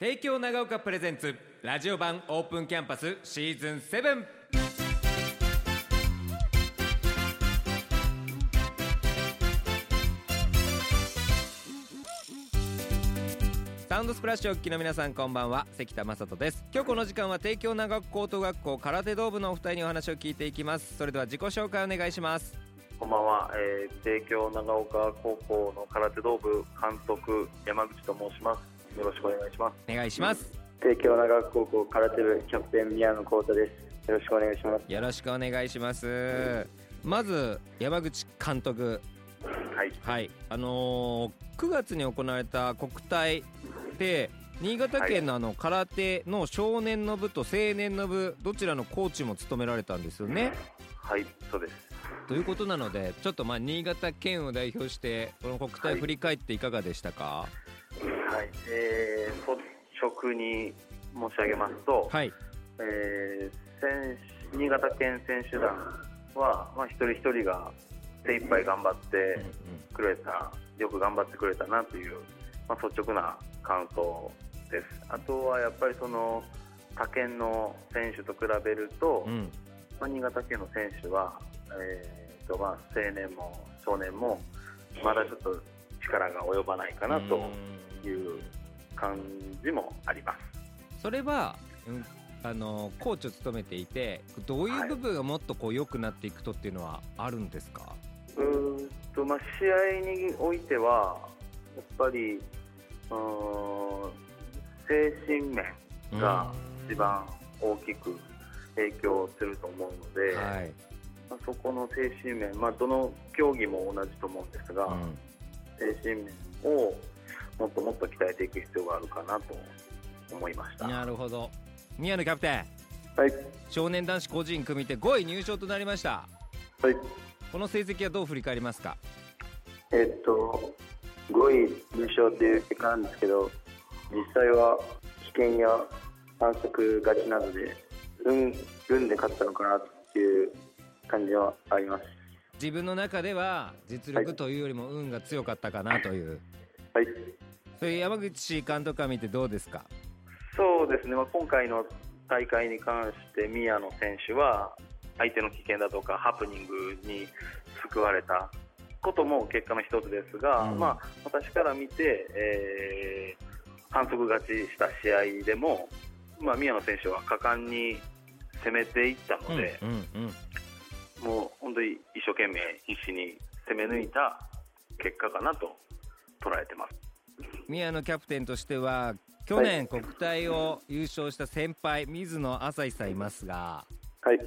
帝京長岡プレゼンツラジオ版オープンキャンパスシーズン7サウンドスプラッシュお聞きの皆さんこんばんは。関田正人です。今日この時間は帝京長岡高等学校空手道部のお二人にお話を聞いていきます。それでは自己紹介お願いします。こんばんは、えー、帝京長岡高校の空手道部監督山口と申します。よろしくお願いします。お願いします。帝京長岡高校空手部キャプテン宮野幸太です。よろしくお願いします。よろしくお願いします。まず山口監督。はい。はい。あのー9月に行われた国体で新潟県のあの空手の少年の部と青年の部どちらのコーチも務められたんですよね。はい。そうです。ということなのでちょっとまあ新潟県を代表してこの国体振り返っていかがでしたか？はいえー、率直に申し上げますと、はい。えー新潟県選手団は、まあ、一人一人が精一杯頑張ってくれた、よく頑張ってくれたなという、まあ、率直な感想です。あとはやっぱりその他県の選手と比べると、うん。うんまあ、新潟県の選手は、えーとまあ、青年も少年もまだちょっと力が及ばないかなと感じもあります。それは、うん、あのコーチを務めていてどういう部分がもっとこう良くなっていくとっていうのはあるんですか、うーんとまあ、試合においてはやっぱりうーん精神面が一番大きく影響すると思うので、はい、まあ、そこの精神面、まあ、どの競技も同じと思うんですが、うん。精神面をもっともっと鍛えていく必要があるかなと思いました。なるほど。宮野キャプテン。はい。少年男子個人組手5位入賞となりました。はい。この成績はどう振り返りますか？えっと5位入賞っていう結果なんですけど実際は危険や反則勝ちなどで運運で勝ったのかなっていう感じはあります。自分の中では実力というよりも運が強かったかなという、はいそれ山口監督から見てどうですか？そうですね、まあ、今回の大会に関して宮野選手は相手の危険だとかハプニングに救われたことも結果の一つですが、うん。まあ、私から見て、えー反則勝ちした試合でも、まあ、宮野選手は果敢に攻めていったので、うんうんうん。もう本当に一生懸命必死に攻め抜いた結果かなと。宮野キャプテンとしては去年国体を優勝した先輩水野朝日さんいますがはい。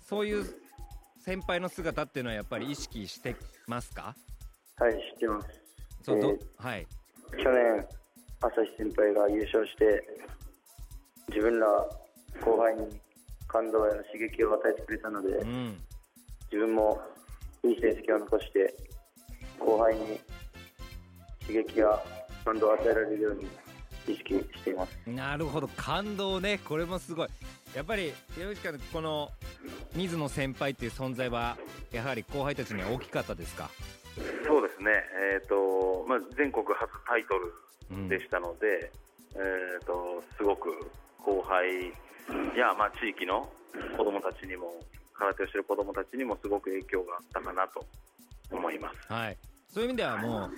そういう先輩の姿っていうのはやっぱり意識してますか？はい知ってます。そうどえーはい。去年朝日先輩が優勝して自分ら後輩に感動や刺激を与えてくれたので、うん。自分もいい成績を残して後輩に刺激や感動を与えられるように意識しています。なるほど。感動ね。これもすごい。やっぱり山口監督この水野先輩っていう存在はやはり後輩たちには大きかったですか、そうですね、えーとまあ、全国初タイトルうんでしたので、えー、とすごく後輩や、まあ、地域の子どもたちにも空手をしている子どもたちにもすごく影響があったかなと思います。はい、そういう意味ではもう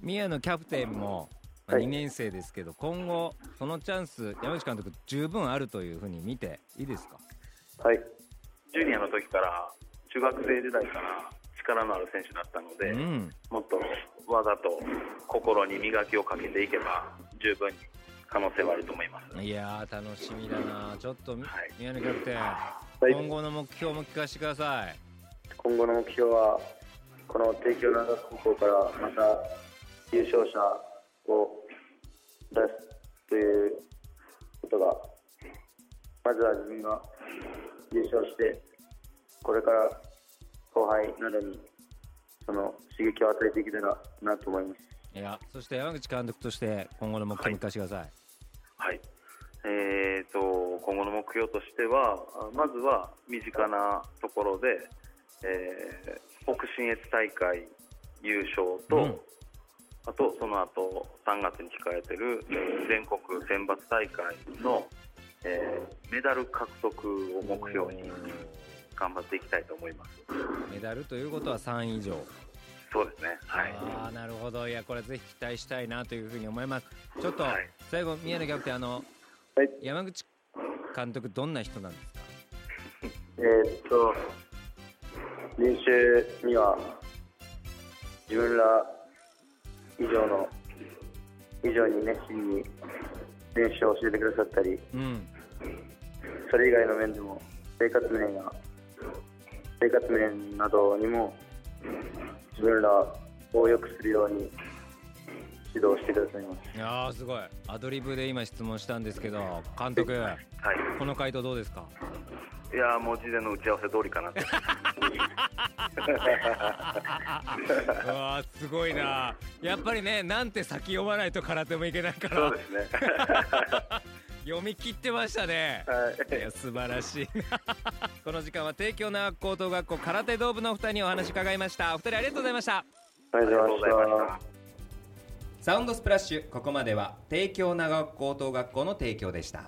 宮野キャプテンもまあはい。2年生ですけど、今後そのチャンス山口監督十分あるというふうに見ていいですか？はい。ジュニアの時から中学生時代から力のある選手だったので、うん。もっと技と心に磨きをかけていけば十分に可能性はあると思います。いやー楽しみだな。ちょっとみはい。宮野キャプテン、はい。今後の目標も聞かせてください。今後の目標はこの帝京長岡高校からまた優勝者を出すということがまずは自分が優勝してこれから後輩などにその刺激を与えていけたらなと思います。いやそして山口監督として今後の目標も聞かせてください、はい。えー、と今後の目標としてはあまずは身近なところで、えー北信越大会優勝と、うんあとその後3月に控えてる全国選抜大会の、えーメダル獲得を目標に頑張っていきたいと思います。メダルということは3以上。そうですね。はい。ああなるほど。いやこれぜひ期待したいなというふうに思います。ちょっとはい。最後宮根キャプテンあのはい。山口監督どんな人なんですか？えーっと、練習には自分ら以上の、以上に熱心に練習を教えてくださったり、うん。それ以外の面でも生活面や生活面などにも自分らを良くするように指導してくださいます。いやーすごい。アドリブで今質問したんですけど監督はい。この回答どうですか？いやーもう事前の打ち合わせ通りかなと。うわーすごいな。やっぱりねなんて先読まないと空手もいけないから。そうですね。読み切ってましたね。はい。いや素晴らしいな。この時間は帝京長高等学校空手道部のお二人にお話伺いました。お二人ありがとうございました。ありがとうございました。サウンドスプラッシュここまでは帝京長高等学校の提供でした